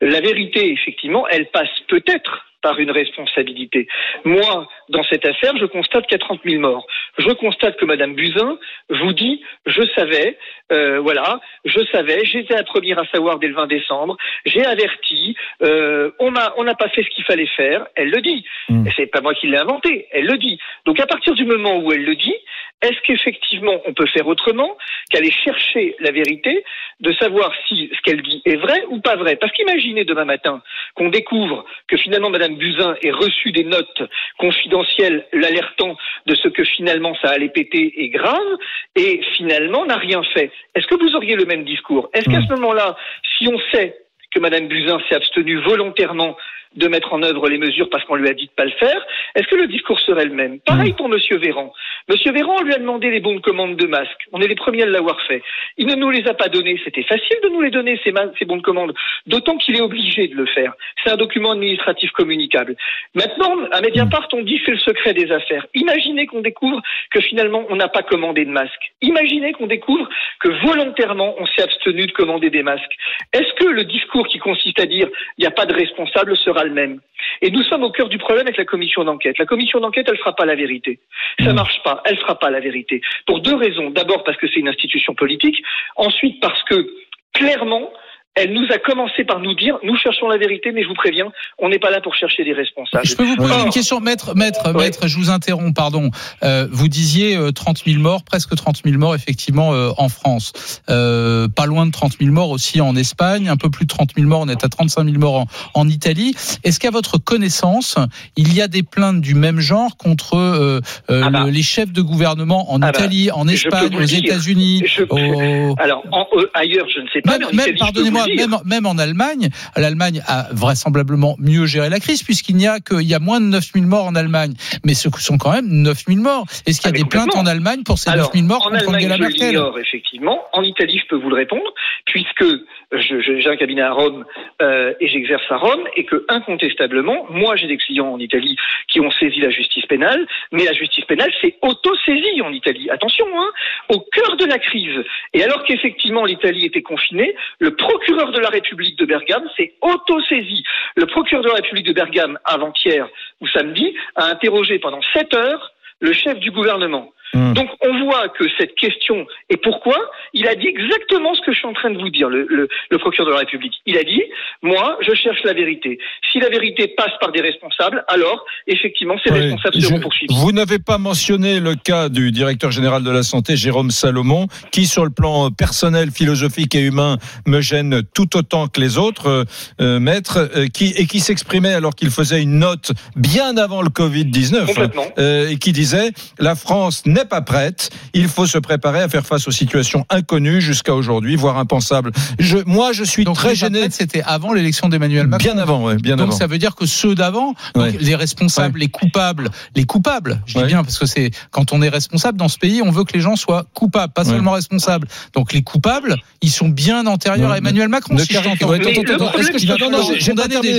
La vérité, effectivement, elle passe peut-être par une responsabilité. Moi, dans cette affaire, je constate qu'il y a 30 000 morts. Je constate que Madame Buzyn vous dit, je savais, euh, voilà, je savais, j'étais la première à savoir dès le 20 décembre, j'ai averti, euh, on n'a pas fait ce qu'il fallait faire. Elle le dit. Mm. Et C'est pas moi qui l'ai inventé. Elle le dit. Donc à partir du moment où elle le dit, Est-ce qu'effectivement on peut faire autrement qu'aller chercher la vérité, de savoir si ce qu'elle dit est vrai ou pas vrai? Parce qu'imaginez demain matin qu'on découvre que finalement Madame Buzyn ait reçu des notes confidentielles l'alertant de ce que finalement ça allait péter est grave et finalement n'a rien fait. Est-ce que vous auriez le même discours? Est-ce qu'à ce moment-là, si on sait que Madame Buzyn s'est abstenue volontairement de mettre en œuvre les mesures parce qu'on lui a dit de pas le faire, est-ce que le discours serait le même? Pareil pour Monsieur Véran. Monsieur Véran, on lui a demandé les bons de commande de masques. On est les premiers à l'avoir fait. Il ne nous les a pas donnés. C'était facile de nous les donner, ces, ces bons de commande. D'autant qu'il est obligé de le faire. C'est un document administratif communicable. Maintenant, à Mediapart, on dit c'est le secret des affaires. Imaginez qu'on découvre que finalement, on n'a pas commandé de masques. Imaginez qu'on découvre que volontairement, on s'est abstenu de commander des masques. Est-ce que le discours qui consiste à dire il n'y a pas de responsable sera le même Et nous sommes au cœur du problème avec la commission d'enquête. La commission d'enquête, elle fera pas la vérité. Ça marche pas. Elle fera pas la vérité. Pour deux raisons. D'abord parce que c'est une institution politique. Ensuite parce que clairement, elle nous a commencé par nous dire nous cherchons la vérité, mais je vous préviens, on n'est pas là pour chercher des responsables. Je peux vous poser Or, une question, maître, maître, maître, je vous interromps, pardon. Euh, vous disiez euh, 30 000 morts, presque 30 000 morts effectivement euh, en France. Euh, pas loin de 30 000 morts aussi en Espagne, un peu plus de 30 000 morts, on est à 35 000 morts en, en Italie. Est-ce qu'à votre connaissance, il y a des plaintes du même genre contre euh, euh, le- les chefs de gouvernement en Ah bah, Italie, en Espagne, aux. États-unis Je- au- Alors, en- euh, ailleurs, je ne sais pas. même, peux pardonnez-moi, même, même en Allemagne, l'Allemagne a vraisemblablement mieux géré la crise puisqu'il n'y a qu'il y a moins de 9000 morts en Allemagne. Mais ce sont quand même 9000 morts. Est-ce qu'il y a Ah, des plaintes en Allemagne pour ces Alors, 9000 morts en contre Allemagne, Angela Merkel effectivement. En Italie, je peux vous le répondre, puisque j'ai un cabinet à Rome euh, et j'exerce à Rome, et que incontestablement, moi, j'ai des clients en Italie qui ont saisi la justice pénale, mais la justice pénale s'est auto-saisie en Italie. Attention, hein, au cœur de la crise. Et alors qu'effectivement l'Italie était confinée, le procureur de la République de Bergame s'est auto-saisi. Le procureur de la République de Bergame, avant-hier ou samedi, a interrogé pendant sept heures le chef du gouvernement. Donc on voit que cette question, et pourquoi, il a dit exactement ce que je suis en train de vous dire, le, le- le procureur de la République. Il a dit, moi, je cherche la vérité. Si la vérité passe par des responsables, alors, effectivement, ces Oui, responsables je- seront poursuivis. Vous n'avez pas mentionné le cas du directeur général de la santé, Jérôme Salomon, qui, sur le plan personnel, philosophique et humain, me gêne tout autant que les autres euh, euh, maîtres, euh, qui, et qui s'exprimait alors qu'il faisait une note bien avant le Covid-19, Complètement. hein, euh, et qui disait la France n'est pas prête, il faut se préparer à faire face aux situations inconnues jusqu'à aujourd'hui, voire impensables. Je, moi, je suis Donc très gêné. C'était avant l'élection d'Emmanuel Macron. Bien avant, ouais, bien donc avant. ça veut dire que ceux d'avant, Ouais. les responsables, les coupables, les coupables, je dis Ouais. bien parce que c'est quand on est responsable dans ce pays, on veut que les gens soient coupables, pas Ouais. seulement responsables. Donc les coupables, ils sont bien antérieurs à Emmanuel Macron. ne si j'ai- pas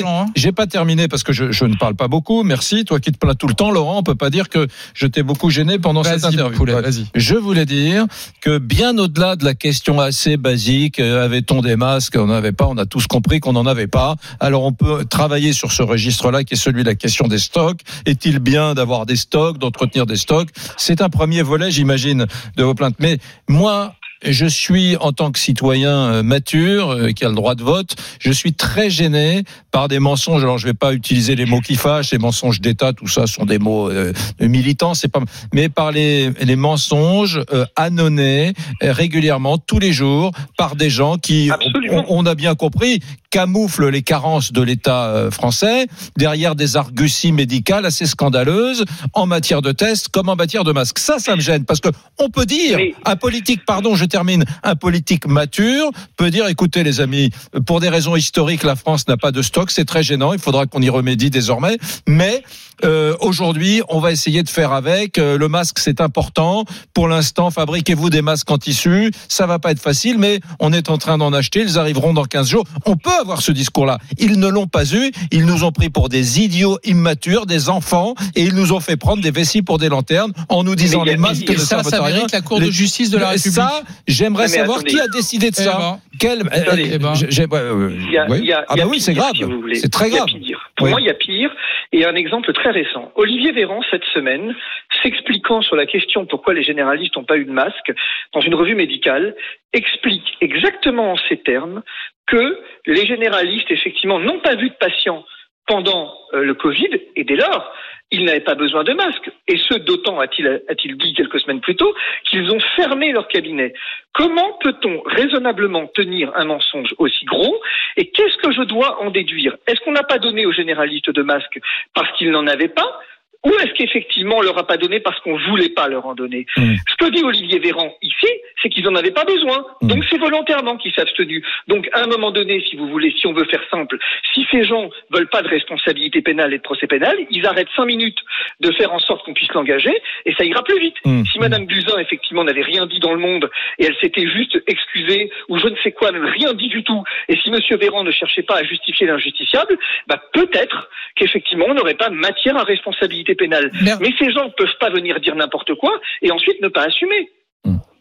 hein. J'ai pas terminé parce que je, je ne parle pas beaucoup. Merci. Toi qui te plains tout le temps, Laurent, on peut pas dire que je t'ai beaucoup gêné pendant cette interview. Poulet. Je voulais dire que bien au-delà de la question assez basique, euh, avait-on des masques On n'avait pas. On a tous compris qu'on n'en avait pas. Alors on peut travailler sur ce registre-là qui est celui de la question des stocks. Est-il bien d'avoir des stocks, d'entretenir des stocks? C'est un premier volet, j'imagine, de vos plaintes. Mais moi, je suis en tant que citoyen euh, mature euh, qui a le droit de vote, je suis très gêné par des mensonges. Alors je vais pas utiliser les mots qui fâchent, les mensonges d'État, tout ça sont des mots euh, militants, c'est pas. Mais par les les mensonges euh, annonnés régulièrement tous les jours par des gens qui, on, on a bien compris, camouflent les carences de l'État euh, français. Derrière des arguties médicales assez scandaleuses en matière de tests comme en matière de masques. Ça, ça me gêne parce que on peut dire un politique, pardon, je termine, un politique mature peut dire, écoutez les amis, pour des raisons historiques, la France n'a pas de stock, c'est très gênant, il faudra qu'on y remédie désormais, mais euh, aujourd'hui, on va essayer de faire avec. Euh, le masque, c'est important. Pour l'instant, fabriquez-vous des masques en tissu. Ça va pas être facile, mais on est en train d'en acheter. Ils arriveront dans 15 jours. On peut avoir ce discours-là. Ils ne l'ont pas eu. Ils nous ont pris pour des idiots immatures, des enfants, et ils nous ont fait prendre des vessies pour des lanternes en nous disant Mais les masques et ne ça, servent ça à rien. la Cour de justice de la République. Ça, j'aimerais mais savoir attendez. qui a décidé de Eh ça. ben. Quel eh ben, Il y a- ouais. il y a- Ah il y a bah oui, c'est grave. si. C'est très Il y a grave. pire. Pour Oui. moi, il y a pire. Et un exemple très récent. Olivier Véran, cette semaine, s'expliquant sur la question pourquoi les généralistes n'ont pas eu de masque, dans une revue médicale, explique exactement en ces termes que les généralistes, effectivement, n'ont pas vu de patients pendant euh, le Covid, et dès lors, ils n'avaient pas besoin de masque. Et ce, d'autant, a-t-il a-t-il dit quelques semaines plus tôt, qu'ils ont fermé leur cabinet. Comment peut-on raisonnablement tenir un mensonge aussi gros Et qu'est-ce que je dois en déduire? Est-ce qu'on n'a pas donné aux généralistes de masques parce qu'ils n'en avaient pas? Ou est-ce qu'effectivement on leur a pas donné parce qu'on voulait pas leur en donner Ce que dit Olivier Véran ici, c'est qu'ils en avaient pas besoin. Donc c'est volontairement qu'ils s'abstenus. Donc à un moment donné, si vous voulez, si on veut faire simple, si ces gens veulent pas de responsabilité pénale et de procès pénal, ils arrêtent cinq minutes de faire en sorte qu'on puisse l'engager et ça ira plus vite. Si Madame Buzyn effectivement n'avait rien dit dans le monde et elle s'était juste excusée ou je ne sais quoi, même rien dit du tout, et si Monsieur Véran ne cherchait pas à justifier l'injusticiable, bah peut-être qu'effectivement on n'aurait pas matière à responsabilité pénale. Mais ces gens ne peuvent pas venir dire n'importe quoi et ensuite ne pas assumer.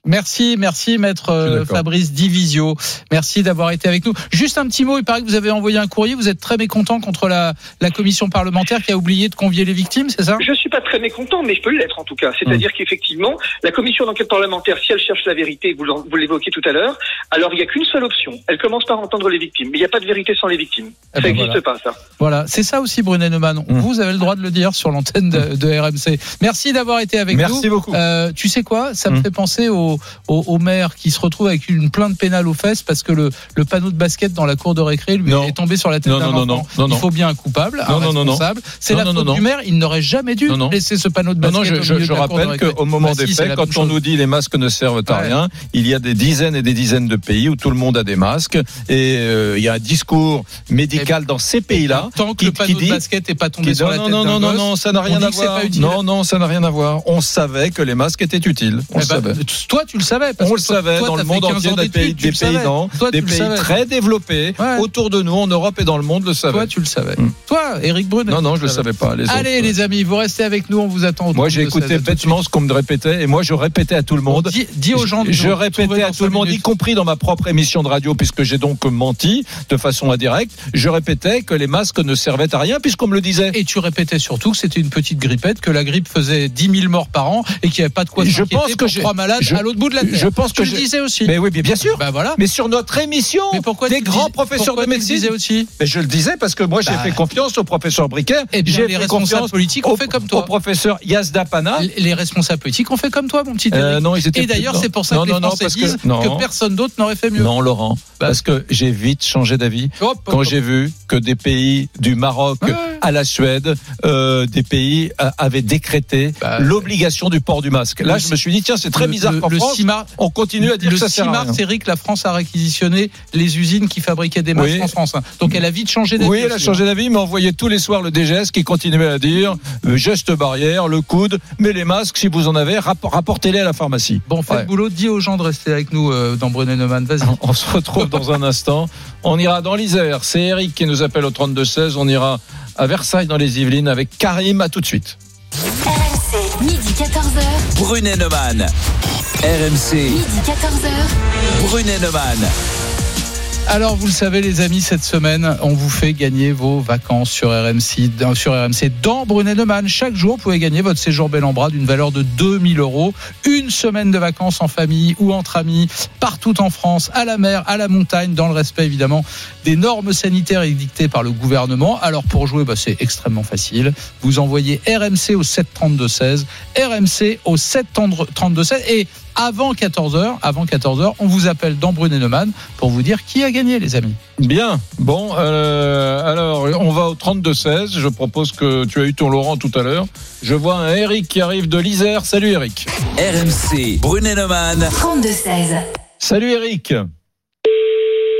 Merci, merci maître euh, Fabrice Divisio. Merci d'avoir été avec nous. Juste un petit mot, il paraît que vous avez envoyé un courrier, vous êtes très mécontent contre la, la commission parlementaire qui a oublié de convier les victimes, c'est ça? Je suis pas très mécontent, mais je peux l'être en tout cas. C'est-à-dire qu'effectivement, la commission d'enquête parlementaire, si elle cherche la vérité, vous, l'évoquez tout à l'heure, alors il n'y a qu'une seule option. Elle commence par entendre les victimes. Mais il n'y a pas de vérité sans les victimes. Eh ça ben n'existe voilà. pas, ça. Voilà, c'est ça aussi Brunet Neumann. Vous avez le droit de le dire sur l'antenne de, de RMC. Merci d'avoir été avec nous. Merci beaucoup. Euh, tu sais quoi? Ça me fait penser au, au, au maire qui se retrouve avec une plainte pénale aux fesses parce que le, le panneau de basket dans la cour de récré lui est tombé sur la tête Non, d'un non, non, enfant. non, non, Il faut bien un coupable, un Non, non, non, non. responsable. C'est la faute du maire. Il n'aurait jamais dû laisser ce panneau de basket non, je, je- rappelle qu'au moment Bah des si, faits, quand on chose. nous dit les masques ne servent à rien, il y a des dizaines et des dizaines de pays où tout le monde a des masques et euh, il y a un discours médical dans ces pays-là Tant que qui, le panneau de basket n'est pas tombé sur la tête non, non, non, non, ça n'a rien à voir. Non, non, ça n'a rien à voir. On savait que les masques étaient utiles. On Eh ben, savait. Toi, tu le savais. Parce On que le toi- savait toi, dans le monde 15 entier, des pays, des le savais. pays, non, Toi, des pays très développés autour de nous, en Europe et dans le monde, le savaient. Toi, tu le savais. Toi, Eric Brunet. Non, non, je le savais pas. Les Allez, autres, les amis, vous restez avec nous. On vous attend. Moi, j'ai 32 écouté 16. bêtement ce qu'on me répétait et moi, je répétais à tout le monde. dis- aux gens de Je répétais à tout le monde, y compris dans ma propre émission de radio, puisque j'ai donc menti de façon indirecte. Je répétais que les masques ne servaient à rien, puisqu'on me le disait. Et tu répétais surtout que c'était une petite grippette, que la grippe faisait 10 000 morts par an et qu'il n'y avait pas de quoi Je pense que trois malades l'autre bout de la terre. je pense tu que le j'ai- disais aussi. Mais oui, mais bien sûr. Bah voilà. Mais sur notre émission, Mais pourquoi des tu le grands dis- professeurs pourquoi de tu le médecine. disais aussi Mais je le disais parce que moi, j'ai Bah. fait confiance au professeur Briquet. Eh bien, j'ai les fait responsables confiance politiques ont au, fait comme au toi. professeur Yazda Pana. Les- Les responsables politiques ont fait comme toi, mon petit Euh, non, ils étaient Et d'ailleurs, c'est pour ça non, que les non, non, Français parce que- disent non. que personne d'autre n'aurait fait mieux. Non, Laurent, Bah. parce que j'ai vite changé d'avis quand j'ai vu que des pays du Maroc à la Suède, euh, des pays euh, avaient décrété l'obligation du port du masque. Là, le- je me suis dit tiens, c'est très Le- bizarre le- le France 6 mars- on continue à dire le que ça 6 sert à mars, rien. Eric, la France a réquisitionné les usines qui fabriquaient des masques Oui. en France. hein. Donc elle a vite changé d'avis. Oui, elle a aussi, changé hein. d'avis, mais on voyait tous les soirs le DGS qui continuait à dire euh, geste barrière, le coude, mais les masques, si vous en avez, rappor- rapportez-les à la pharmacie. Bon, Ouais. le boulot, dis aux gens de rester avec nous euh, dans Brunet Neumann. Vas-y. (laughs) On se retrouve dans un instant. On ira dans l'Isère. C'est Eric qui nous appelle au 32-16. On ira à Versailles dans les Yvelines avec Karim. À tout de suite. RMC, midi 14h. Brunet Neumann. RMC. Midi 14h. Brunet Neumann. Alors, vous le savez, les amis, cette semaine, on vous fait gagner vos vacances sur RMC, dans- sur RMC dans Brunet Neumann. Chaque jour, vous pouvez gagner votre séjour bel en bras d'une valeur de 2000 euros. Une semaine de vacances en famille ou entre amis, partout en France, à la mer, à la montagne, dans le respect évidemment des normes sanitaires édictées par le gouvernement. Alors, pour jouer, bah, c'est extrêmement facile. Vous envoyez RMC au 732-16, RMC au 732-16 et avant 14h, avant 14h, on vous appelle dans Brunet Neumann pour vous dire qui a gagné, les amis. Bien. Bon, euh, alors, on va au 32-16. Je propose que tu as eu ton Laurent tout à l'heure. Je vois un Eric qui arrive de l'Isère. Salut Eric. RMC. Brunet Neumann. 32-16. Salut Eric.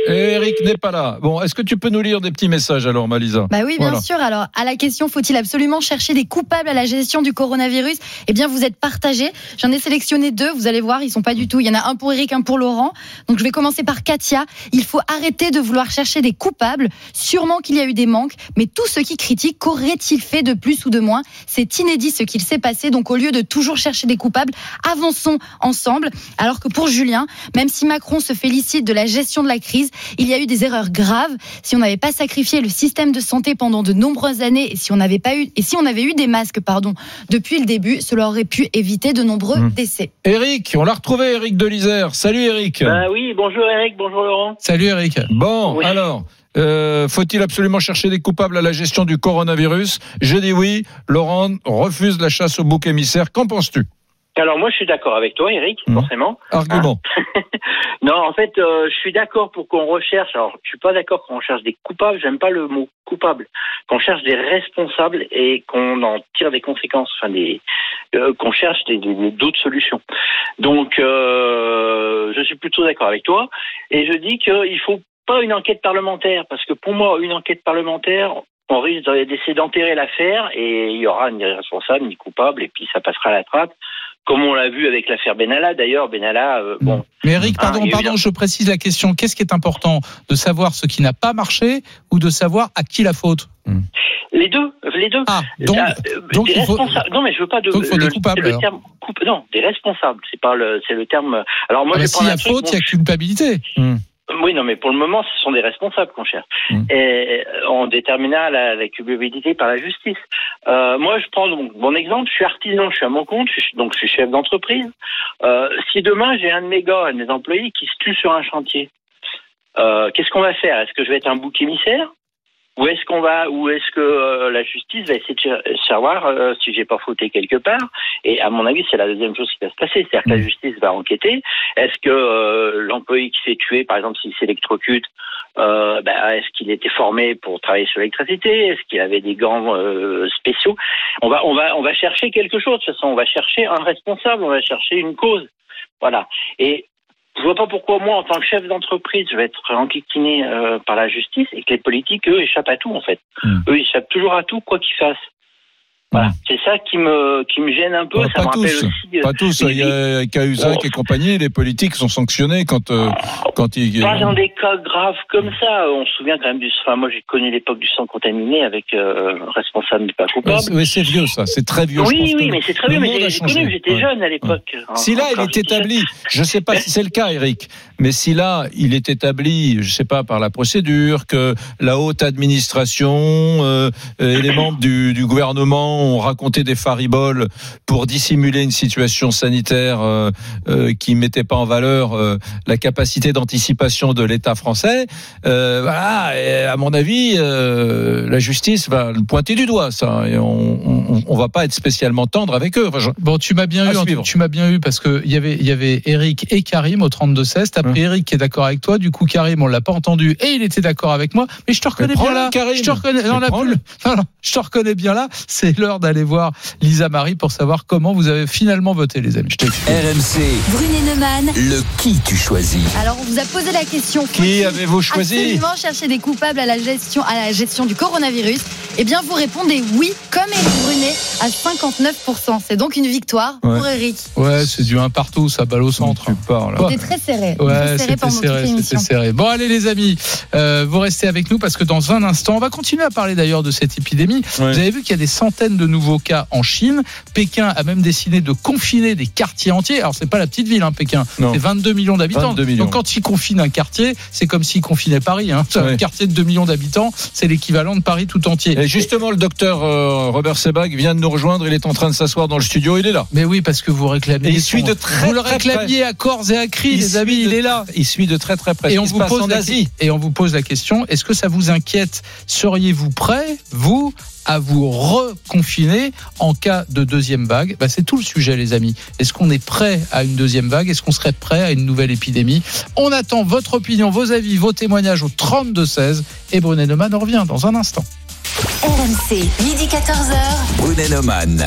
Eric n'est pas là. Bon, est-ce que tu peux nous lire des petits messages alors, Malisa Bah oui, bien Voilà. sûr. Alors, à la question, faut-il absolument chercher des coupables à la gestion du coronavirus? Eh bien, vous êtes partagés. J'en ai sélectionné deux. Vous allez voir, ils sont pas du tout. Il y en a un pour Eric, un pour Laurent. Donc, je vais commencer par Katia. Il faut arrêter de vouloir chercher des coupables. Sûrement qu'il y a eu des manques, mais tous ceux qui critiquent, qu'auraient-ils fait de plus ou de moins? C'est inédit ce qu'il s'est passé. Donc, au lieu de toujours chercher des coupables, avançons ensemble. Alors que pour Julien, même si Macron se félicite de la gestion de la crise, il y a eu des erreurs graves. Si on n'avait pas sacrifié le système de santé pendant de nombreuses années et si on n'avait pas eu et si on avait eu des masques, pardon, depuis le début, cela aurait pu éviter de nombreux Mmh. décès. Eric, on l'a retrouvé, Eric de l'Isère. Salut Eric. Bah oui, bonjour Eric, bonjour Laurent. Salut Eric. Bon, Oui. alors, Euh, Faut-il absolument chercher des coupables à la gestion du coronavirus? Je dis oui. Laurent refuse la chasse au bouc émissaire. Qu'en penses-tu? Alors moi, je suis d'accord avec toi, Eric, Mhm. forcément. Argument. (laughs) Non, en fait, euh, je suis d'accord pour qu'on recherche. Alors, je suis pas d'accord qu'on cherche des coupables. J'aime pas le mot coupable. Qu'on cherche des responsables et qu'on en tire des conséquences. Enfin, des euh, qu'on cherche d'autres solutions. Donc, euh, je suis plutôt d'accord avec toi. Et je dis qu'il faut pas une enquête parlementaire parce que pour moi, une enquête parlementaire. On risque d'essayer d'enterrer l'affaire et il y aura ni responsable ni coupable et puis ça passera à la trappe, comme on l'a vu avec l'affaire Benalla. D'ailleurs, Benalla, euh, bon, Mais Eric, Ah, pardon, il pardon, je précise la question. Qu'est-ce qui est important de savoir ce qui n'a pas marché ou de savoir à qui la faute Les deux, les deux. Ah, donc, Ah, euh, donc des il faut-. Non, mais je veux pas de. donc il faut des le- coupables, le terme coupe- Non, des responsables. C'est pas le, c'est le terme. Alors moi, Ah bah, je S'il prendre y a faute, il y a culpabilité. Oui, non, mais pour le moment, ce sont des responsables qu'on cherche. Hmm. Et euh, on déterminera la, la culpabilité par la justice. Euh, moi, je prends donc mon exemple. Je suis artisan, je suis à mon compte, je suis, donc je suis chef d'entreprise. Euh, si demain j'ai un de mes gars, un de mes employés qui se tue sur un chantier, euh, qu'est-ce qu'on va faire? Est-ce que je vais être un bouc émissaire? Ou est-ce qu'on va, ou est-ce que euh, la justice va essayer de savoir euh, si j'ai pas fauté quelque part? Et à mon avis, c'est la deuxième chose qui va se passer, c'est-à-dire que la justice va enquêter. Est-ce que euh, l'employé qui s'est tué, par exemple, s'il s'électrocute, euh, ben, est-ce qu'il était formé pour travailler sur l'électricité? Est-ce qu'il avait des gants euh, spéciaux? On va, on va, on va chercher quelque chose. De toute façon, on va chercher un responsable, on va chercher une cause. Voilà. Et je vois pas pourquoi moi, en tant que chef d'entreprise, je vais être enquiquiné euh, par la justice et que les politiques, eux, échappent à tout, en fait. Eux, ils échappent toujours à tout, quoi qu'ils fassent. Voilà. C'est ça qui me, qui me gêne un peu. ça pas me rappelle tous, aussi. euh, pas tous. Il y a Cahuzac et compagnie, les politiques sont sanctionnés quand euh, quand ils. Pas dans des cas graves comme ça. On se souvient quand même du. Enfin, moi, j'ai connu l'époque du sang contaminé avec euh, responsable n'est pas coupable. Oui, c'est vieux ça, c'est très vieux. je oui, pense oui, que mais c'est très bien. Mais j'ai connu, j'étais Ouais. jeune à l'époque. Si là, il est établi, je ne sais pas si c'est le cas, Eric, mais si là, il est établi, je ne sais pas, par la procédure, que la haute administration euh, et les membres du, du gouvernement ont raconté des fariboles pour dissimuler une situation sanitaire euh, euh, qui ne mettait pas en valeur euh, la capacité d'anticipation de l'État français, voilà, et à mon avis, la justice va le pointer du doigt, ça, et on ne va pas être spécialement tendre avec eux. Enfin, je- Bon, tu m'as bien À eu, suivre. tu m'as bien eu parce que y avait, il y avait Eric et Karim au 32-16. T'as pris Eric qui est d'accord avec toi. Du coup, Karim, on l'a pas entendu et il était d'accord avec moi. Mais je te reconnais bien là. Karim. Je te reconnais, non, Mais là, prends-le. plus- (laughs) non, non, je te reconnais bien là. C'est l'heure d'aller voir Lisa Marie pour savoir comment vous avez finalement voté, les amis. RMC, Brunet Neumann. le qui tu choisis Alors, on vous a posé la question. Qui avez-vous choisi Absolument chercher des coupables à la gestion, à la gestion du coronavirus? Eh bien, vous répondez oui, comme Eric Brunet, à 59%. C'est donc une victoire Ouais. pour Eric. Ouais, c'est du 1 partout, ça balle au centre. Tu parles. C'était très serré. Ouais, très serré c'était serré, c'était serré. Bon, allez les amis, euh, vous restez avec nous parce que dans un instant, on va continuer à parler d'ailleurs de cette épidémie. Ouais. Vous avez vu qu'il y a des centaines de nouveaux cas en Chine. Pékin a même décidé de confiner des quartiers entiers. Alors c'est pas la petite ville, hein, Pékin. C'est 22 millions d'habitants. 22 millions. Donc quand ils confinent un quartier, c'est comme s'ils confinaient Paris. Hein. Un quartier de 2 millions d'habitants, c'est l'équivalent de Paris tout entier. Et justement, le docteur euh, Robert Sebag vient de nous rejoindre. Il est en train de s'asseoir dans le studio. Il est là. Mais oui, parce que vous réclamiez. Et il suit de très, Vous le réclamiez à corps et à cri, les suit amis. de- Il est là. Il suit de très très près. On, vous pose la, et on vous pose la question est-ce que ça vous inquiète? Seriez-vous prêt, vous, à vous reconfiner en cas de deuxième vague bah, C'est tout le sujet, les amis. Est-ce qu'on est prêt à une deuxième vague? Est-ce qu'on serait prêt à une nouvelle épidémie? On attend votre opinion, vos avis, vos témoignages au 32-16. Et Brunet Neumann revient dans un instant. RMC, midi 14h. Brunet Neumann.